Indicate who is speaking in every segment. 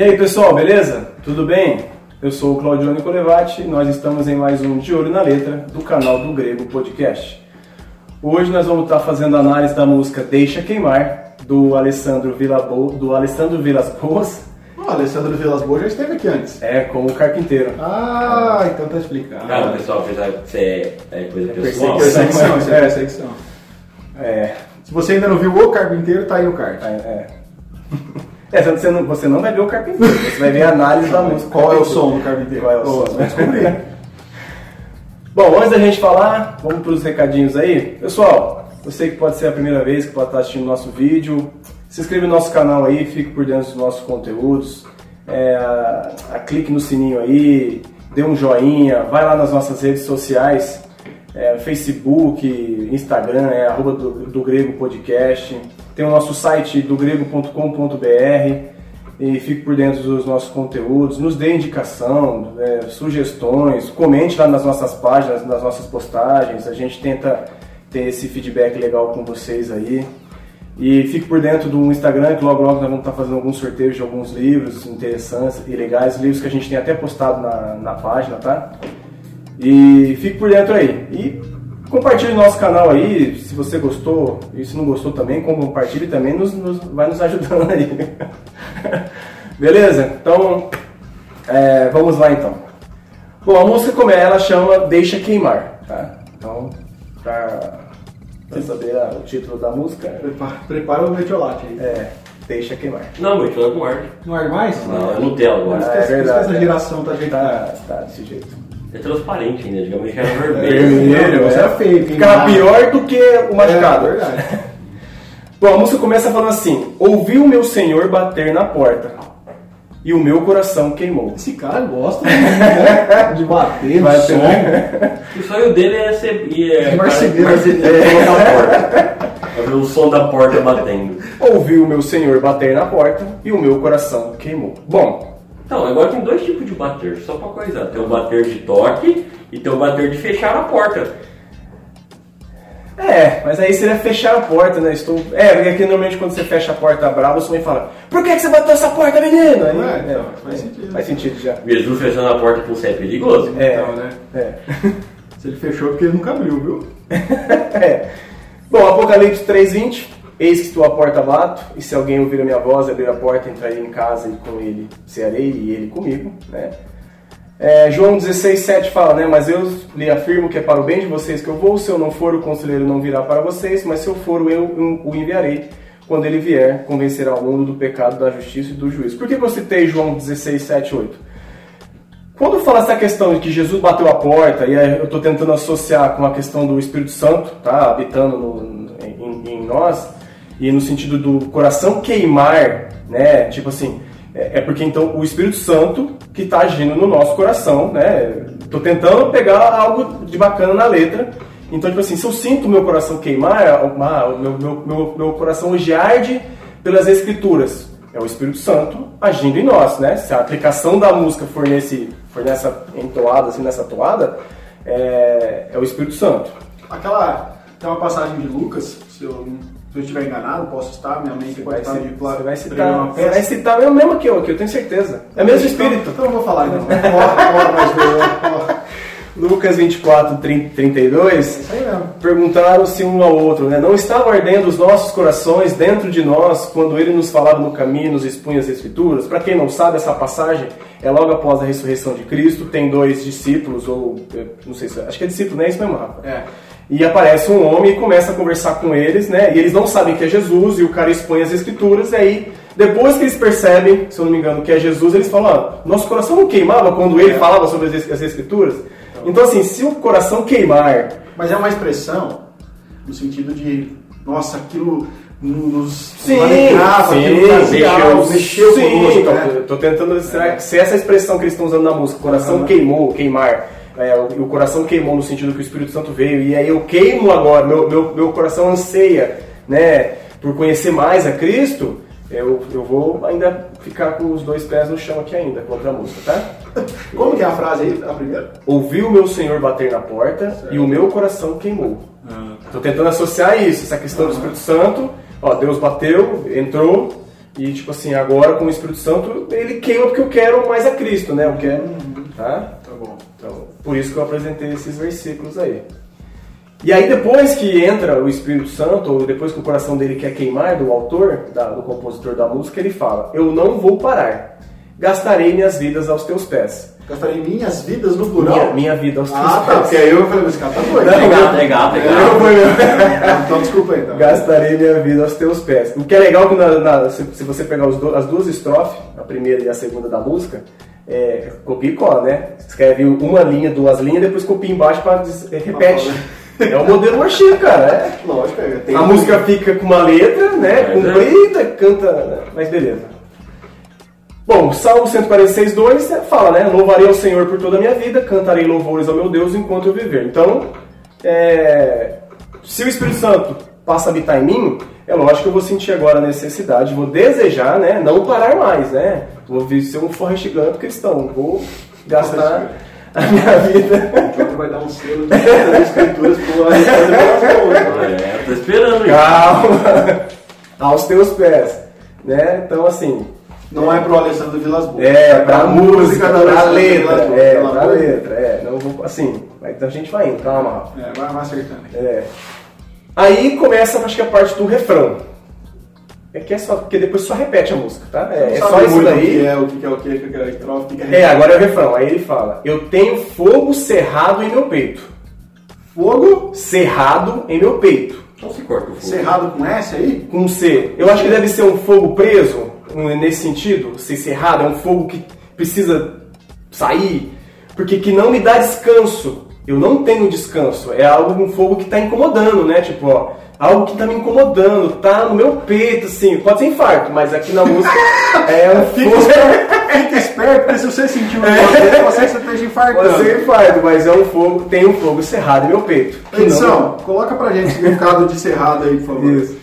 Speaker 1: E aí pessoal, beleza? Tudo bem? Eu sou o Claudio Nicolevati e nós estamos em mais um De Olho na Letra do canal do Grego Podcast. Hoje nós vamos estar fazendo análise da música Deixa Queimar, do Alessandro, Villabo, do Alessandro Vilas Boas.
Speaker 2: O Alessandro Vilas Boas já esteve aqui antes.
Speaker 1: É, com o Carpinteiro.
Speaker 2: Ah, então tá explicado.
Speaker 3: Cara, pessoal ser é, coisa pessoal.
Speaker 2: Perseguição, isso é perseguição.
Speaker 1: É,
Speaker 2: Se você ainda não viu o carpinteiro, tá aí o card.
Speaker 1: é, é. É, você não, você não vai ver o Carpinteiro, você vai ver a análise da música.
Speaker 2: Qual é o som do carpinteiro?
Speaker 1: Qual é o
Speaker 2: Boa,
Speaker 1: som?
Speaker 2: vai descobrir.
Speaker 1: Bom, antes da gente falar, vamos para os recadinhos aí. Pessoal, você que pode ser a primeira vez que pode estar assistindo nosso vídeo, se inscreva no nosso canal aí, fique por dentro dos nossos conteúdos, é, a- a- clique no sininho aí, dê um joinha, vai lá nas nossas redes sociais, é, Facebook, Instagram, é arroba do, do Grego Podcast, tem o nosso site do grego.com.br e fique por dentro dos nossos conteúdos, nos dê indicação, é, sugestões, comente lá nas nossas páginas, nas nossas postagens, a gente tenta ter esse feedback legal com vocês aí. E fique por dentro do Instagram, que logo logo nós vamos estar fazendo alguns sorteios de alguns livros interessantes e legais, livros que a gente tem até postado na, na página, tá? E fique por dentro aí. E compartilhe nosso canal aí, se você gostou e se não gostou também, compartilhe também, nos, nos- vai nos ajudando aí. Beleza? Então, é, vamos lá então. Bom, a música como é, ela chama Deixa Queimar, tá? Então, pra, pra saber ah, o título da música,
Speaker 2: Prepara, prepara o metiolate aí.
Speaker 1: é Deixa Queimar.
Speaker 3: Não, muito, eu não arde.
Speaker 2: Não arde mais?
Speaker 3: Não, é Nutella agora.
Speaker 1: Ah, é verdade.
Speaker 2: Essa geração tá ajeitada.
Speaker 1: Tá, tá desse jeito.
Speaker 3: É transparente ainda, digamos que era vermelho.
Speaker 1: Vermelho,
Speaker 2: Você
Speaker 1: é.
Speaker 2: era feio,
Speaker 1: Ficava pior do que o machucado.
Speaker 2: É verdade.
Speaker 1: Bom, a música começa falando assim: Ouvi o meu senhor bater na porta e o meu coração queimou.
Speaker 2: Esse cara gosta de, né, de bater no
Speaker 1: Vai
Speaker 2: som.
Speaker 1: ter-
Speaker 3: O sonho dele é ser. e É,
Speaker 2: Marceneiro.
Speaker 3: Pra ver o som da porta batendo.
Speaker 1: Ouvi o meu senhor bater na porta e o meu coração queimou. Bom,
Speaker 3: Então, agora tem dois tipos de bater, só pra coisar. Tem o bater de toque e tem o bater de fechar a porta.
Speaker 1: é, mas aí seria fechar a porta, né? Estou... É, porque aqui normalmente quando você fecha a porta brava, sua mãe fala: Por que, que você bateu essa porta, menino? Aí,
Speaker 2: É, então, faz sentido.
Speaker 1: Faz sentido já.
Speaker 3: Jesus fechando a porta com você é perigoso.
Speaker 1: É,
Speaker 2: Então, né?
Speaker 1: é.
Speaker 2: Se ele fechou é porque ele nunca abriu, viu?
Speaker 1: É. Bom, Apocalipse 3.20 Eis que estou à porta bato, e se alguém ouvir a minha voz abrir a porta, entrarei em casa e com ele cearei e ele comigo, né? É, João 16,7 fala, né? Mas eu lhe afirmo que é para o bem de vocês que eu vou, se eu não for, o conselheiro não virá para vocês, mas se eu for, eu o enviarei. Quando ele vier, convencerá o mundo do pecado, da justiça e do juízo. Por que eu citei João 16, 7, 8? Quando fala essa questão de que Jesus bateu a porta, e eu estou tentando associar com a questão do Espírito Santo, tá? Habitando no- em, em nós, e no sentido do coração queimar, né? Tipo assim, é, é porque então o Espírito Santo que está agindo no nosso coração, né? Tô tentando pegar algo de bacana na letra. Então, tipo assim, se eu sinto meu coração queimar, ah, o meu, meu, meu, meu coração hoje arde pelas Escrituras. É o Espírito Santo agindo em nós, né? Se a aplicação da música for, nesse, for nessa entoada, assim, nessa toada, é, é o Espírito Santo.
Speaker 2: Aquela. Tem uma passagem de Lucas, se eu, se eu estiver enganado, posso estar, minha mente
Speaker 1: Vai
Speaker 2: pode estar de
Speaker 1: você vai citar, você vai citar mesmo, mesmo que eu, aqui, eu tenho certeza. É o mesmo Espírito.
Speaker 2: Então eu vou falar então.
Speaker 1: Lucas 24, 30, 32.
Speaker 2: Isso aí mesmo.
Speaker 1: Perguntaram-se um ao outro, né? Não estavam ardendo os nossos corações dentro de nós quando ele nos falava no caminho, nos expunha as Escrituras? Para quem não sabe, essa passagem é logo após a ressurreição de Cristo. Tem dois discípulos, ou eh, não sei se acho que é discípulo, não é isso mesmo, Rafa?
Speaker 2: É.
Speaker 1: E aparece um homem e começa a conversar com eles, né? E eles não sabem que é Jesus, e o cara expõe as escrituras, e aí, depois que eles percebem, se eu não me engano, que é Jesus, eles falam, ó, nosso coração não queimava quando ele falava sobre as es- as escrituras? Então, assim, se o coração queimar,
Speaker 2: Mas é uma expressão no sentido de, nossa, aquilo nos
Speaker 1: sim,
Speaker 2: alegrava, aquilo trazia algo, mexeu
Speaker 1: sim,
Speaker 2: conosco,
Speaker 1: então,
Speaker 2: né?
Speaker 1: tô tentando que se essa expressão que eles estão usando na música, coração
Speaker 2: Aham.
Speaker 1: queimou, queimar, é, o, o coração queimou no sentido que o Espírito Santo veio, e aí eu queimo agora, meu, meu, meu coração anseia, né, por conhecer mais a Cristo, eu, eu vou ainda ficar com os dois pés no chão aqui ainda, contra a música, tá?
Speaker 2: Como que é a frase aí, a primeira?
Speaker 1: Ouvi o meu Senhor bater na porta e o meu coração queimou. Estou tentando associar isso, essa questão do Espírito Santo. Ó, Deus bateu, entrou E tipo assim, agora com o Espírito Santo, ele queima porque eu quero mais a Cristo, né? Eu quero, tá?
Speaker 2: Tá bom.
Speaker 1: Por isso que eu apresentei esses versículos aí. E aí depois que entra o Espírito Santo, ou depois que o coração dele quer queimar, do autor, da- do compositor da música, ele fala, eu não vou parar, gastarei minhas vidas aos teus pés.
Speaker 2: Gastarei minhas vidas no plural.
Speaker 1: Minha, minha vida aos teus
Speaker 2: Ah, tá.
Speaker 1: pés.
Speaker 2: Porque aí eu falei, esse cara tá doido.
Speaker 1: Não,
Speaker 3: É gato, é gato, é gato.
Speaker 2: Então desculpa aí, então.
Speaker 1: Gastarei minha vida aos teus pés. O que é legal que na- na- se, se você pegar os do- as duas estrofes, a primeira e a segunda da música, é, copia e cola, né? Escreve uma linha, duas linhas, depois copia embaixo para repete. É o modelo worship, cara. é.
Speaker 2: Lógico, é,
Speaker 1: A música fica com uma letra, né?
Speaker 3: É,
Speaker 1: Comprida, canta, né, mas beleza. Bom, Salmo 146, 2 é, fala, né? Louvarei ao Senhor por toda a minha vida, cantarei louvores ao meu Deus enquanto eu viver. Então, é, se o Espírito Santo passa a habitar em mim, é lógico que eu vou sentir agora a necessidade, vou desejar, né? Não parar mais, né? Vou vir ser um Forrest Gump cristão, vou gastar a minha vida.
Speaker 2: O Diogo vai dar um selo de escrituras pro Alexandre Velasco.
Speaker 3: É, tô esperando isso.
Speaker 1: Calma! Aos teus pés. Né? Então, assim,
Speaker 2: Não é pro Alessandro Vilas Boas.
Speaker 1: é, pra música,
Speaker 2: da
Speaker 1: pra
Speaker 2: Alessandro
Speaker 1: letra,
Speaker 2: Vilas Boas,
Speaker 1: é, pra letra, é, não vou, assim, aí, então a gente vai indo, calma.
Speaker 2: É, vai, vai acertando aí.
Speaker 1: É. Aí começa, acho que a parte do refrão. É que é só, porque depois só repete a música, tá? É, é só isso daí.
Speaker 2: O que é, o que é, o que é, o que é o que é
Speaker 1: É, agora é o refrão. Aí ele fala: Eu tenho fogo cerrado em meu peito.
Speaker 2: Fogo
Speaker 1: Cerrado em meu peito.
Speaker 3: Então se corta o fogo.
Speaker 2: cerrado com S aí?
Speaker 1: Com C. Eu acho que deve ser um fogo preso, um, nesse sentido. Ser cerrado, é um fogo que precisa sair. Porque que não me dá descanso. Eu não tenho descanso. É algo, um fogo que está incomodando, né? Tipo, ó, algo que está me incomodando, tá no meu peito, assim. Pode ser infarto, mas aqui na música é um fogo.
Speaker 2: Fica esperto, porque se você sentir um desse, você esteja infartando.
Speaker 1: Pode ser infarto, mas é um fogo, tem um fogo cerrado em meu peito. Que não-
Speaker 2: Edição, coloca pra gente o significado de cerrado aí, por favor.
Speaker 1: Isso.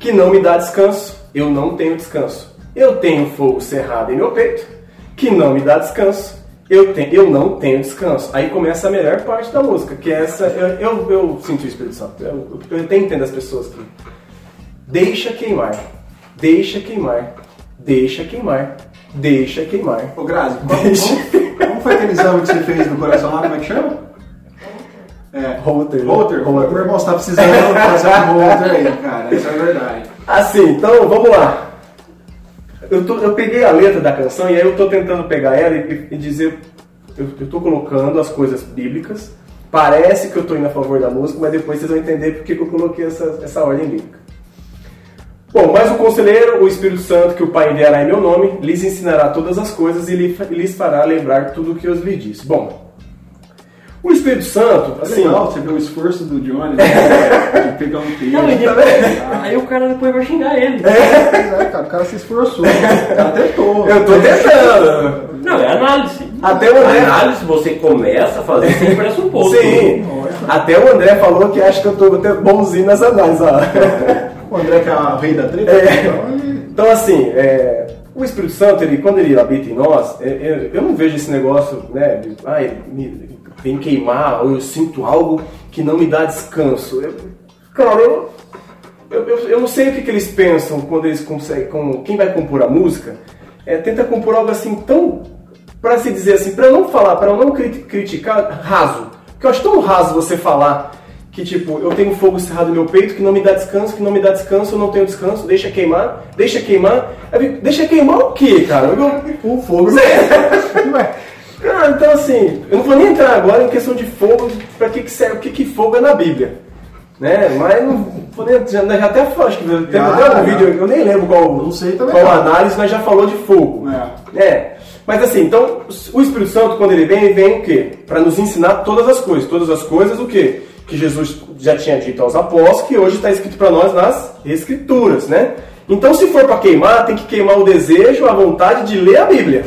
Speaker 1: Que não me dá descanso, eu não tenho descanso. Eu tenho fogo cerrado em meu peito, que não me dá descanso, eu, tenho, eu não tenho descanso. Aí começa a melhor parte da música, que é essa. Eu, eu, eu sinto o Espírito Santo, eu, eu até entendo as pessoas que. Deixa queimar, deixa queimar, deixa queimar, deixa queimar.
Speaker 2: Ô Grazi,
Speaker 1: Deixa.
Speaker 2: como- como foi aquele exame que você fez no coração lá, como é que chama? É,
Speaker 1: Holter.
Speaker 2: Holter.
Speaker 1: Holter.
Speaker 2: Meu irmão, você tá precisando fazer um Holter aí, cara, isso é verdade.
Speaker 1: Assim, então vamos lá. Eu, tô- eu peguei a letra da canção e aí eu tô tentando pegar ela e, e dizer. Eu, tô colocando as coisas bíblicas. Parece que eu tô indo a favor da música, mas depois vocês vão entender porque que eu coloquei essa, essa ordem bíblica. Bom, mas o conselheiro, o Espírito Santo, que o Pai enviará em meu nome, lhes ensinará todas as coisas e lhe- lhes fará lembrar tudo o que eu lhe disse. Bom, o Espírito Santo,
Speaker 2: É
Speaker 1: assim.
Speaker 2: legal, você vê o esforço do Johnny, né? de pegar um texto.
Speaker 3: Não, e depois, aí o cara depois vai xingar ele.
Speaker 2: É, cara, o cara se esforçou, o cara tentou.
Speaker 1: Eu tô tentando.
Speaker 3: Não, é análise.
Speaker 1: Até o André-
Speaker 3: Análise você começa a fazer sem pressuposto.
Speaker 1: Sim, até o André falou que acha que eu tô até bonzinho nas análises. ó.
Speaker 2: O André que é o rei da treta,
Speaker 1: É.
Speaker 2: então ele...
Speaker 1: Então, assim, é, o Espírito Santo, ele, quando ele habita em nós, é, é, eu não vejo esse negócio, né, de, ah, ele me vem queimar, ou eu sinto algo que não me dá descanso. Eu, cara, eu, eu, eu, não sei o que, que eles pensam quando eles conseguem, com, quem vai compor a música, é, tenta compor algo assim tão, para se dizer assim, para não falar, para não cri- criticar, raso. Porque eu acho tão raso você falar que tipo, eu tenho fogo cerrado no meu peito que não me dá descanso, que não me dá descanso, eu não tenho descanso, deixa queimar, deixa queimar. Aí Deixa queimar o quê, cara? Eu,
Speaker 2: O fogo.
Speaker 1: Ué, cara, então assim, eu não vou nem entrar agora em questão de fogo, pra que, que serve, o que, que fogo é na Bíblia. Né? Mas não vou nem, já, já até acho que teve
Speaker 2: Já,
Speaker 1: até um vídeo, eu nem lembro qual,
Speaker 2: Não sei também
Speaker 1: qual
Speaker 2: não.
Speaker 1: análise, mas já falou de fogo.
Speaker 2: É.
Speaker 1: É. Mas assim, então, o Espírito Santo, quando ele vem, ele vem o quê? Para nos ensinar todas as coisas. Todas as coisas o quê? Que Jesus já tinha dito aos apóstolos, que hoje está escrito para nós nas Escrituras, né? Então, se for para queimar, tem que queimar o desejo, a vontade de ler a Bíblia.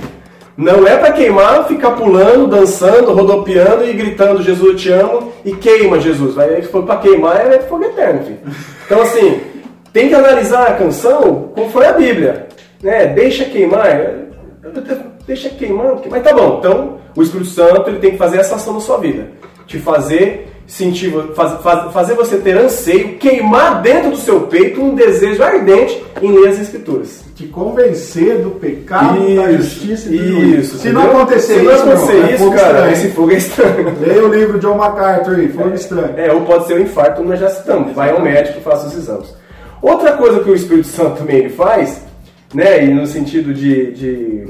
Speaker 1: Não é para queimar, ficar pulando, dançando, rodopiando e gritando Jesus eu te amo e queima Jesus. Vai, se for para queimar é fogo eterno, filho. Então assim, tem que analisar a canção como foi a Bíblia. Né? Deixa queimar, deixa queimar, mas tá bom. Então o Espírito Santo ele tem que fazer essa ação na sua vida, te fazer sentir, faz, faz, fazer você ter anseio, queimar dentro do seu peito um desejo ardente em ler as Escrituras.
Speaker 2: Te convencer do pecado,
Speaker 1: isso,
Speaker 2: da justiça e do
Speaker 1: isso.
Speaker 2: Se não acontecer
Speaker 1: Se não
Speaker 2: isso,
Speaker 1: acontecer
Speaker 2: meu, é
Speaker 1: isso,
Speaker 2: fogo
Speaker 1: cara,
Speaker 2: estranho.
Speaker 1: esse fogo é estranho.
Speaker 2: Leia o livro de John MacArthur aí, fogo estranho.
Speaker 1: É, ou pode ser um infarto, como nós já citamos. Vai ao médico e faça os exames. Outra coisa que o Espírito Santo também ele faz, né, e no sentido de. de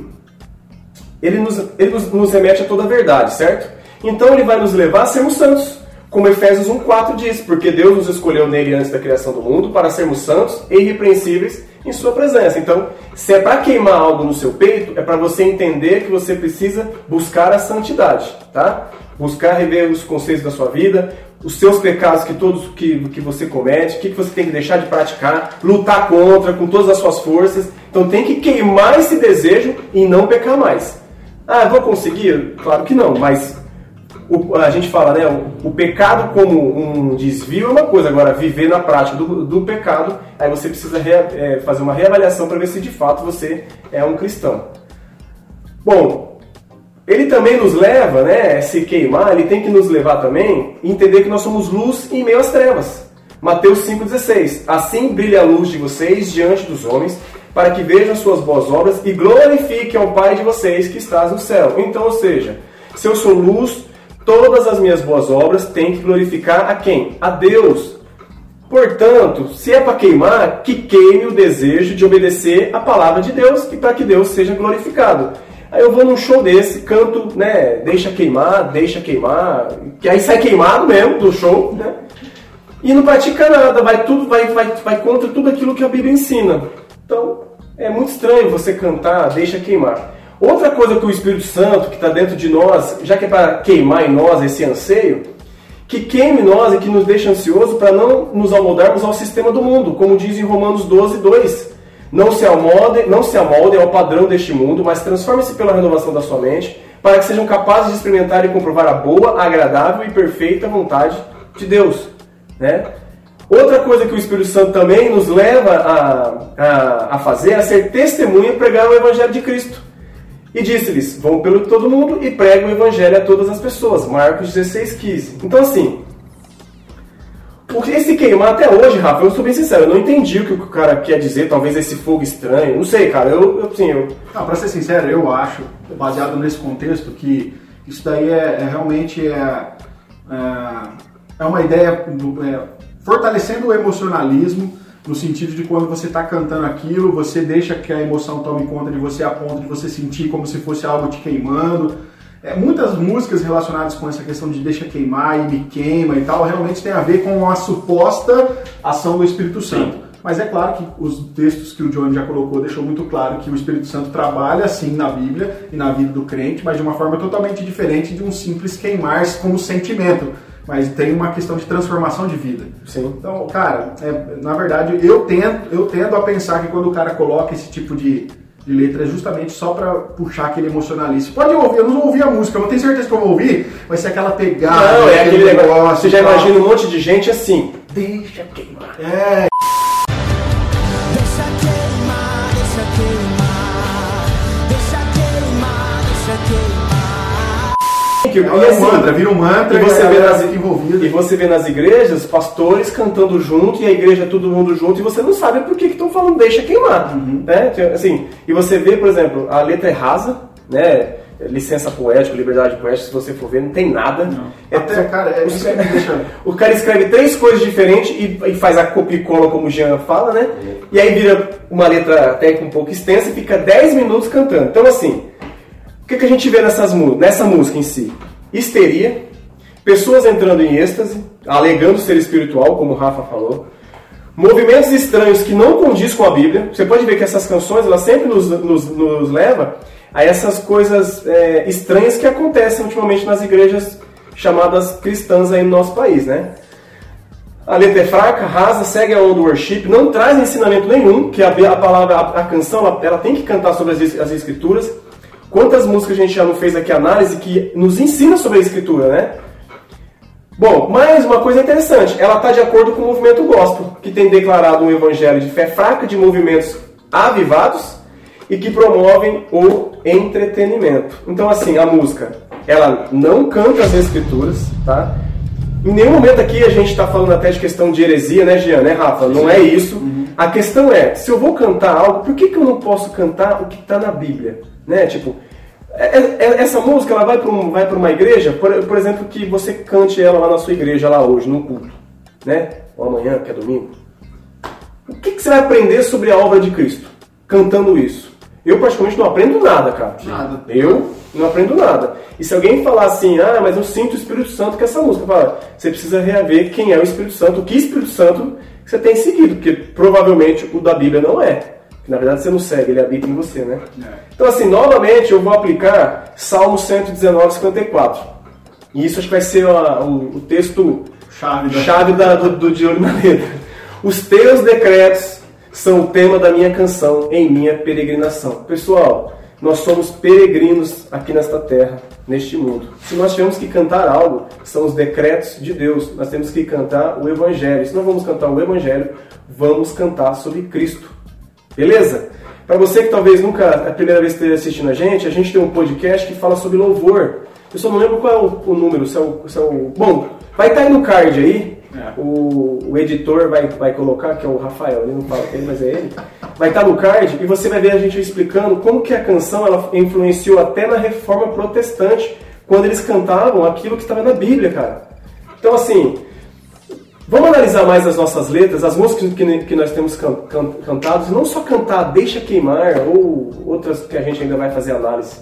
Speaker 1: ele nos, ele nos, nos remete a toda a verdade, certo? Então ele vai nos levar a sermos santos. Como Efésios 1,4 diz, porque Deus nos escolheu nele antes da criação do mundo para sermos santos e irrepreensíveis em sua presença. Então, se é para queimar algo no seu peito, é para você entender que você precisa buscar a santidade, tá? Buscar rever os conceitos da sua vida, os seus pecados que todos que, que você comete, o que, que você tem que deixar de praticar, lutar contra com todas as suas forças. Então tem que queimar esse desejo e não pecar mais. Ah, vou conseguir? Claro que não, mas o, a gente fala, né? O, o, pecado como um desvio é uma coisa, agora viver na prática do, do pecado, aí você precisa rea, é, fazer uma reavaliação para ver se de fato você é um cristão. Bom, ele também nos leva, né? Se queimar, ele tem que nos levar também entender que nós somos luz em meio às trevas. Mateus 5,16 Assim brilha a luz de vocês diante dos homens, para que vejam suas boas obras e glorifiquem ao Pai de vocês que estás no céu. Então, ou seja, se eu sou luz, todas as minhas boas obras têm que glorificar a quem? A Deus. Portanto, se é para queimar, que queime o desejo de obedecer a palavra de Deus e para que Deus seja glorificado. Aí eu vou num show desse, canto, né? Deixa queimar, deixa queimar, que aí sai queimado mesmo do show, né? E não pratica nada, vai tudo, vai, vai, vai contra tudo aquilo que a Bíblia ensina. Então, é muito estranho você cantar, deixa queimar. Outra coisa que o Espírito Santo, que está dentro de nós, já que é para queimar em nós esse anseio, que queime nós e que nos deixe ansioso para não nos amoldarmos ao sistema do mundo, como diz em Romanos 12, 2. Não se amoldem, não se amoldem ao padrão deste mundo, mas transformem-se pela renovação da sua mente, para que sejam capazes de experimentar e comprovar a boa, agradável e perfeita vontade de Deus. Né? Outra coisa que o Espírito Santo também nos leva a, a, a fazer é ser testemunha e pregar o Evangelho de Cristo. E disse-lhes: Vão pelo todo mundo e pregam o Evangelho a todas as pessoas. Marcos 16, 15. Então, assim, porque esse queimar até hoje, Rafa, eu sou bem sincero, eu não entendi o que o cara quer dizer, talvez esse fogo estranho, não sei, cara, eu, eu assim, eu...
Speaker 2: Não, pra ser sincero, eu acho, baseado nesse contexto, que isso daí é, é realmente é, é, é, uma ideia do, é, fortalecendo o emocionalismo, no sentido de quando você está cantando aquilo, você deixa que a emoção tome conta de você a ponto de você sentir como se fosse algo te queimando. É, muitas músicas relacionadas com essa questão de deixa queimar e me queima e tal, realmente tem a ver com a suposta ação do Espírito Santo. Mas é claro que os textos que o John já colocou deixou muito claro que o Espírito Santo trabalha sim na Bíblia e na vida do crente, mas de uma forma totalmente diferente de um simples queimar-se como sentimento mas tem uma questão de transformação de vida.
Speaker 1: Sim.
Speaker 2: Então, cara, é, na verdade, eu tendo, eu tendo a pensar que quando o cara coloca esse tipo de, de letra é justamente só pra puxar aquele emocionalista. Pode ouvir, eu não ouvi a música, eu não tenho certeza que eu vou ouvir, vai ser aquela pegada.
Speaker 1: Não, é aquele negócio. Você já imagina um monte de gente assim. Deixa queimar.
Speaker 2: É,
Speaker 1: Que,
Speaker 2: é um mantra, vira um mantra
Speaker 1: e você vê nas
Speaker 2: envolvida.
Speaker 1: E você vê nas igrejas pastores cantando junto e a igreja todo mundo junto e você não sabe por que estão falando deixa queimar,
Speaker 2: Uhum.
Speaker 1: né? Assim, e você vê, por exemplo, a letra é rasa, né? Licença poética, liberdade poética, se você for ver, não tem nada. É
Speaker 2: Até, cara, é
Speaker 1: os-
Speaker 2: isso que me deixa-
Speaker 1: o cara escreve três coisas diferentes e, e faz a copia e cola, como o Jean fala, né? E aí vira uma letra até um pouco extensa e fica 10 minutos cantando. Então, assim, que, que a gente vê nessas, nessa música em si? Histeria, pessoas entrando em êxtase, alegando ser espiritual, como o Rafa falou, movimentos estranhos que não condiz com a Bíblia. Você pode ver que essas canções, elas sempre nos, nos, nos levam a essas coisas é, estranhas que acontecem ultimamente nas igrejas chamadas cristãs aí no nosso país, né? A letra é fraca, rasa, segue a onda worship, não traz ensinamento nenhum, que a, a palavra, a, a canção, ela, ela tem que cantar sobre as, as escrituras. Quantas músicas a gente já não fez aqui análise que nos ensina sobre a escritura, né? Bom, mais uma coisa interessante, ela está de acordo com o movimento gospel, que tem declarado um evangelho de fé fraca de movimentos avivados e que promovem o entretenimento. Então, assim, a música, ela não canta as escrituras, tá? Em nenhum momento aqui a gente está falando até de questão de heresia, né, Jean, né, Rafa? Não é isso. A questão é, se eu vou cantar algo, por que, que eu não posso cantar o que está na Bíblia? Né? Tipo, é- é- essa música ela vai para um, vai para uma igreja, por, por exemplo, que você cante ela lá na sua igreja lá hoje, no culto, né? Ou amanhã, que é domingo. O que, que você vai aprender sobre a obra de Cristo cantando isso? Eu particularmente não aprendo nada, cara.
Speaker 2: Nada.
Speaker 1: Eu não aprendo nada. E se alguém falar assim, ah, mas eu sinto o Espírito Santo com essa música, fala, você precisa reaver quem é o Espírito Santo, que Espírito Santo você tem seguido, porque provavelmente o da Bíblia não é. Que, na verdade você não segue, ele habita em você, né?
Speaker 2: É.
Speaker 1: Então assim, novamente eu vou aplicar Salmo 119, 54. E isso acho que vai ser a- o, o texto
Speaker 2: Chave da-
Speaker 1: chave da- do, do de olho na letra. Os teus decretos são o tema da minha canção em minha peregrinação. Pessoal, nós somos peregrinos aqui nesta terra, neste mundo. Se nós tivermos que cantar algo, são os decretos de Deus. Nós temos que cantar o Evangelho. Se não vamos cantar o Evangelho, vamos cantar sobre Cristo. Beleza? Para você que talvez nunca é a primeira vez que esteja assistindo a gente, a gente tem um podcast que fala sobre louvor. Eu só não lembro qual é o, o número, se é o, se é o- Bom, vai estar aí no card aí.
Speaker 2: É.
Speaker 1: O, o editor vai, vai colocar, que é o Rafael, ele não fala que ele, mas é ele. Vai estar no card e você vai ver a gente explicando como que a canção ela influenciou até na reforma protestante, quando eles cantavam aquilo que estava na Bíblia, cara. Então, assim, Vamos analisar mais as nossas letras, as músicas que, que nós temos can, can, cantados, não só cantar Deixa Queimar ou outras que a gente ainda vai fazer análise.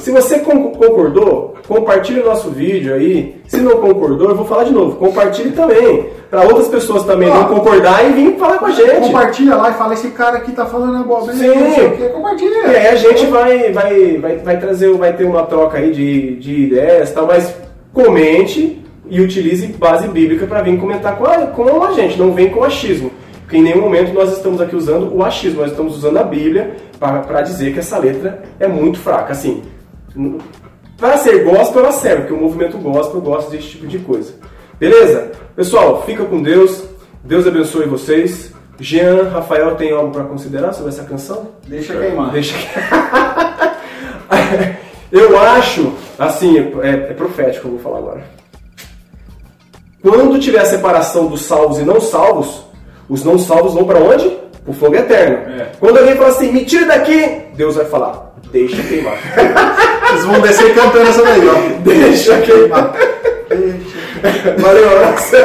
Speaker 1: Se você con- concordou, compartilhe o nosso vídeo aí. Se não concordou, eu vou falar de novo. Compartilhe também. Para outras pessoas também
Speaker 2: Ó,
Speaker 1: não concordar e vir falar com a gente.
Speaker 2: Compartilha lá e fala, esse cara aqui tá falando abobrinha,
Speaker 1: Sim.
Speaker 2: Compartilha.
Speaker 1: E aí a gente vai, vai, vai, vai trazer, vai ter uma troca aí de, de ideias e tal, mas comente e utilize base bíblica para vir comentar com a, com a gente, não vem com achismo. Porque em nenhum momento nós estamos aqui usando o achismo, nós estamos usando a Bíblia para dizer que essa letra é muito fraca. Assim, para ser gospel ela serve, porque o movimento gospel gosta desse tipo de coisa. Beleza? Pessoal, fica com Deus. Deus abençoe vocês. Jean, Rafael, tem algo para considerar sobre essa canção?
Speaker 2: Deixa queimar.
Speaker 1: Deixa. Eu acho, assim, é, é profético, eu vou falar agora. Quando tiver a separação dos salvos e não salvos, os não salvos vão para onde? O fogo eterno.
Speaker 2: É.
Speaker 1: Quando alguém fala assim, me tira daqui, Deus vai falar, deixa queimar.
Speaker 2: Vocês vão descer cantando essa daí, ó.
Speaker 1: deixa queimar.
Speaker 2: Deixa.
Speaker 1: Valeu, abraço.